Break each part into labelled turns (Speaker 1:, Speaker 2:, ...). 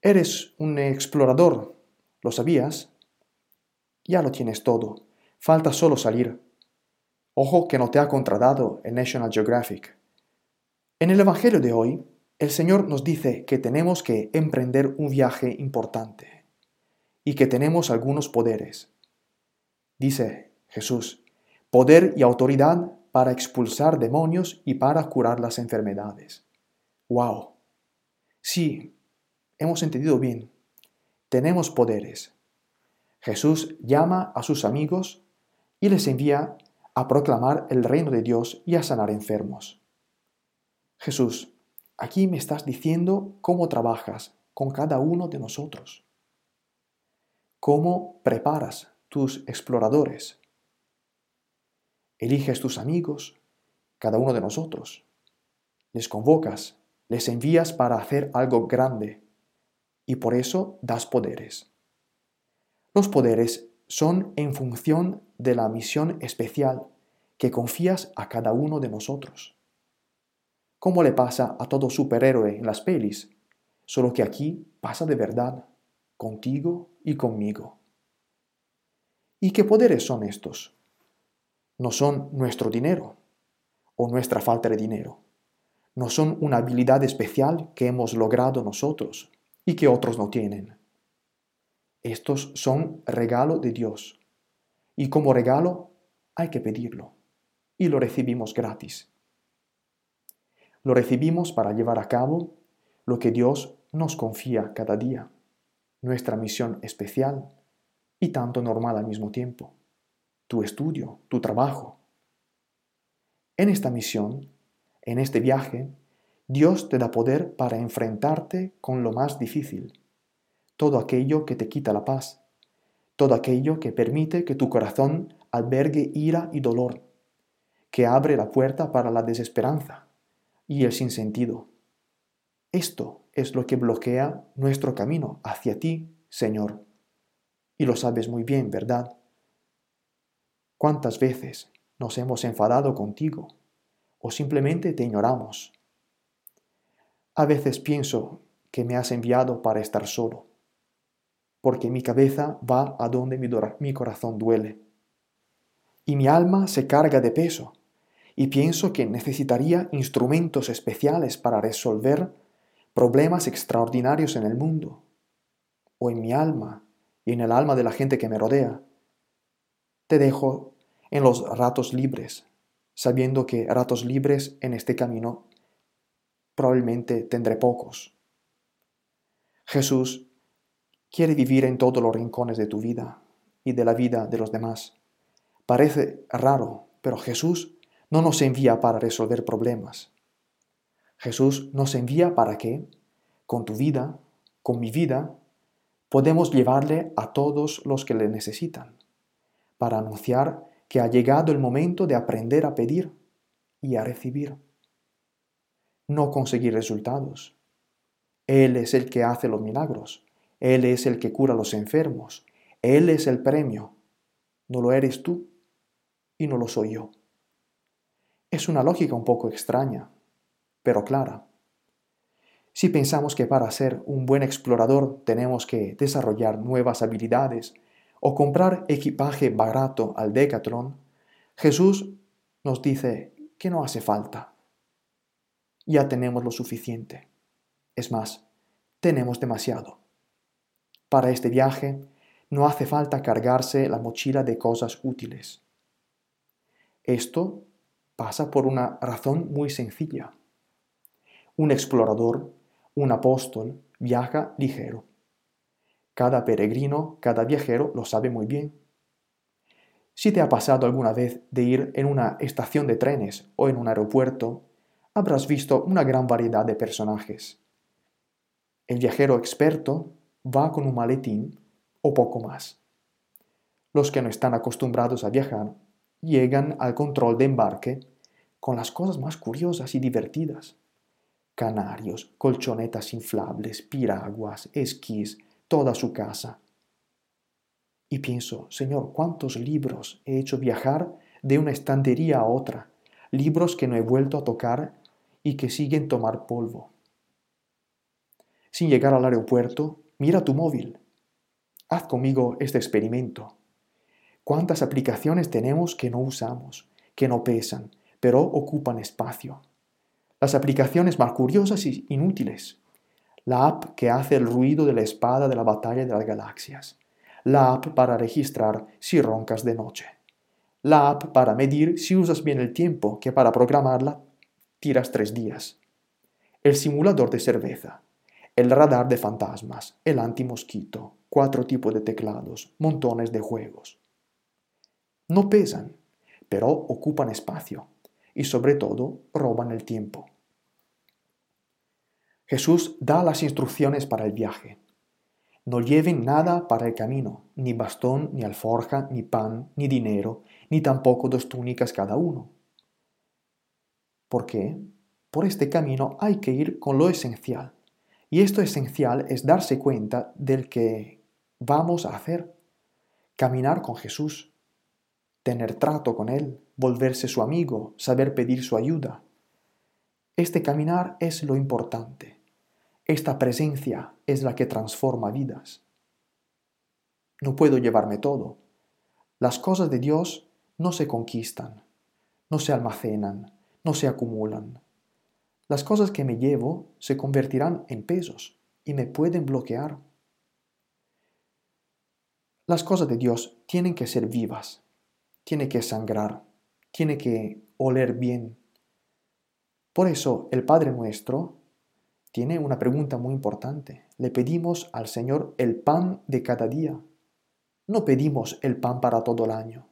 Speaker 1: Eres un explorador, ¿lo sabías? Ya lo tienes todo, falta solo salir. Ojo que no te ha contradado el National Geographic. En el Evangelio de hoy, el Señor nos dice que tenemos que emprender un viaje importante y que tenemos algunos poderes. Dice Jesús, poder y autoridad para expulsar demonios y para curar las enfermedades. ¡Wow! Sí, hemos entendido bien. Tenemos poderes. Jesús llama a sus amigos y les envía a proclamar el reino de Dios y a sanar enfermos. Jesús, aquí me estás diciendo cómo trabajas con cada uno de nosotros. Cómo preparas tus exploradores. Eliges tus amigos, cada uno de nosotros. Les convocas, les envías para hacer algo grande y por eso das poderes. Los poderes son en función de la misión especial que confías a cada uno de nosotros. Como le pasa a todo superhéroe en las pelis, solo que aquí pasa de verdad, contigo y conmigo. ¿Y qué poderes son estos? No son nuestro dinero o nuestra falta de dinero. No son una habilidad especial que hemos logrado nosotros y que otros no tienen. Estos son regalo de Dios y como regalo hay que pedirlo y lo recibimos gratis. Lo recibimos para llevar a cabo lo que Dios nos confía cada día, nuestra misión especial y tanto normal al mismo tiempo, tu estudio, tu trabajo. En esta misión, en este viaje, Dios te da poder para enfrentarte con lo más difícil, todo aquello que te quita la paz, todo aquello que permite que tu corazón albergue ira y dolor, que abre la puerta para la desesperanza y el sinsentido. Esto es lo que bloquea nuestro camino hacia ti, Señor. Y lo sabes muy bien, ¿verdad? ¿Cuántas veces nos hemos enfadado contigo o simplemente te ignoramos? A veces pienso que me has enviado para estar solo, porque mi cabeza va a donde mi, corazón duele. Y mi alma se carga de peso, y pienso que necesitaría instrumentos especiales para resolver problemas extraordinarios en el mundo, o en mi alma y en el alma de la gente que me rodea. Te dejo en los ratos libres, sabiendo que ratos libres en este camino probablemente tendré pocos. Jesús quiere vivir en todos los rincones de tu vida y de la vida de los demás. Parece raro, pero Jesús no nos envía para resolver problemas. Jesús nos envía para que, con tu vida, con mi vida, podemos llevarle a todos los que le necesitan, para anunciar que ha llegado el momento de aprender a pedir y a recibir no conseguir resultados. Él es el que hace los milagros. Él es el que cura a los enfermos. Él es el premio. No lo eres tú y no lo soy yo. Es una lógica un poco extraña, pero clara. Si pensamos que para ser un buen explorador tenemos que desarrollar nuevas habilidades o comprar equipaje barato al Decathlon, Jesús nos dice que no hace falta ya tenemos lo suficiente. Es más, tenemos demasiado. Para este viaje no hace falta cargarse la mochila de cosas útiles. Esto pasa por una razón muy sencilla. Un explorador, un apóstol, viaja ligero. Cada peregrino, cada viajero lo sabe muy bien. Si te ha pasado alguna vez de ir en una estación de trenes o en un aeropuerto, habrás visto una gran variedad de personajes. El viajero experto va con un maletín o poco más. Los que no están acostumbrados a viajar llegan al control de embarque con las cosas más curiosas y divertidas. Canarios, colchonetas inflables, piraguas, esquís, toda su casa. Y pienso, Señor, ¿cuántos libros he hecho viajar de una estantería a otra? Libros que no he vuelto a tocar y que siguen tomar polvo. Sin llegar al aeropuerto, mira tu móvil. Haz conmigo este experimento. ¿Cuántas aplicaciones tenemos que no usamos, que no pesan, pero ocupan espacio? Las aplicaciones más curiosas y inútiles. La app que hace el ruido de la espada de la batalla de las galaxias. La app para registrar si roncas de noche. La app para medir si usas bien el tiempo, que para programarla tiras tres días. El simulador de cerveza. El radar de fantasmas. El antimosquito. Cuatro tipos de teclados. Montones de juegos. No pesan, pero ocupan espacio y sobre todo roban el tiempo. Jesús da las instrucciones para el viaje. No lleven nada para el camino, ni bastón, ni alforja, ni pan, ni dinero, ni tampoco dos túnicas cada uno. ¿Por qué? Por este camino hay que ir con lo esencial. Y esto esencial es darse cuenta del que vamos a hacer. Caminar con Jesús, tener trato con Él, volverse su amigo, saber pedir su ayuda. Este caminar es lo importante. Esta presencia es la que transforma vidas. No puedo llevarme todo. Las cosas de Dios no se conquistan, no se almacenan, no se acumulan. Las cosas que me llevo se convertirán en pesos y me pueden bloquear. Las cosas de Dios tienen que ser vivas, tiene que sangrar, tiene que oler bien. Por eso el Padre nuestro tiene una pregunta muy importante. Le pedimos al Señor el pan de cada día. No pedimos el pan para todo el año.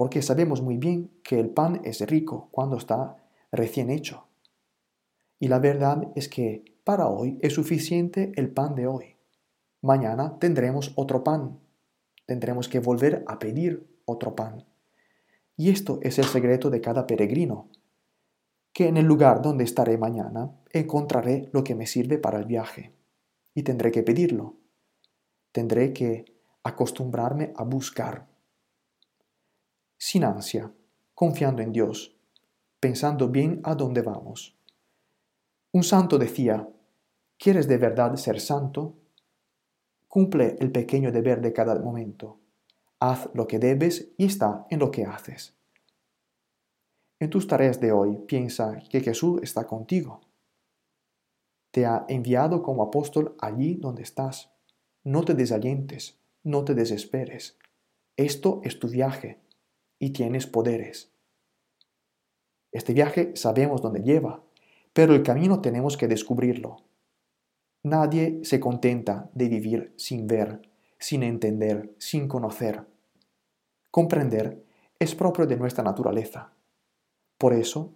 Speaker 1: Porque sabemos muy bien que el pan es rico cuando está recién hecho. Y la verdad es que para hoy es suficiente el pan de hoy. Mañana tendremos otro pan. Tendremos que volver a pedir otro pan. Y esto es el secreto de cada peregrino, que en el lugar donde estaré mañana encontraré lo que me sirve para el viaje, y tendré que pedirlo. Tendré que acostumbrarme a buscar. Sin ansia, confiando en Dios, pensando bien a dónde vamos. Un santo decía, ¿quieres de verdad ser santo? Cumple el pequeño deber de cada momento Haz lo que debes y está en lo que haces. En tus tareas de hoy piensa que Jesús está contigo. Te ha enviado como apóstol allí donde estás. No te desalientes, no te desesperes. Esto es tu viaje y tienes poderes. Este viaje sabemos dónde lleva, pero el camino tenemos que descubrirlo. Nadie se contenta de vivir sin ver, sin entender, sin conocer. Comprender es propio de nuestra naturaleza. Por eso,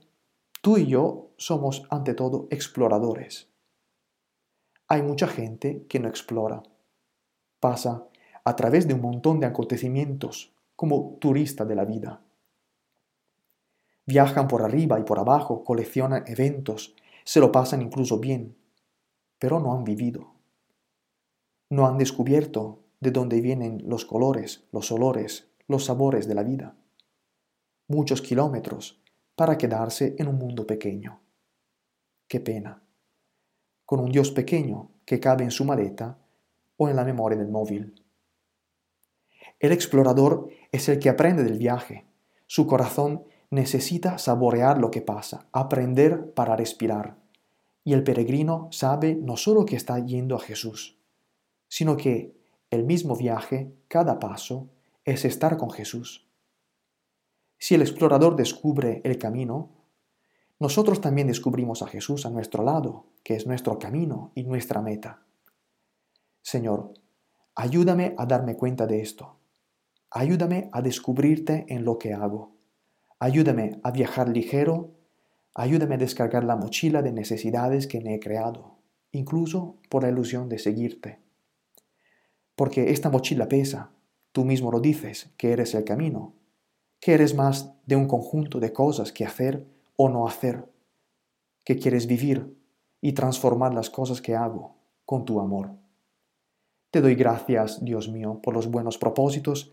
Speaker 1: tú y yo somos ante todo exploradores. Hay mucha gente que no explora. Pasa a través de un montón de acontecimientos como turista de la vida. Viajan por arriba y por abajo, coleccionan eventos, se lo pasan incluso bien, pero no han vivido. No han descubierto de dónde vienen los colores, los olores, los sabores de la vida. Muchos kilómetros para quedarse en un mundo pequeño. Qué pena. Con un Dios pequeño que cabe en su maleta o en la memoria del móvil. El explorador es el que aprende del viaje. Su corazón necesita saborear lo que pasa, aprender para respirar. Y el peregrino sabe no solo que está yendo a Jesús, sino que el mismo viaje, cada paso, es estar con Jesús. Si el explorador descubre el camino, nosotros también descubrimos a Jesús a nuestro lado, que es nuestro camino y nuestra meta. Señor, ayúdame a darme cuenta de esto. Ayúdame a descubrirte en lo que hago. Ayúdame a viajar ligero. Ayúdame a descargar la mochila de necesidades que me he creado, incluso por la ilusión de seguirte. Porque esta mochila pesa. Tú mismo lo dices, que eres el camino, que eres más de un conjunto de cosas que hacer o no hacer, que quieres vivir y transformar las cosas que hago con tu amor. Te doy gracias, Dios mío, por los buenos propósitos,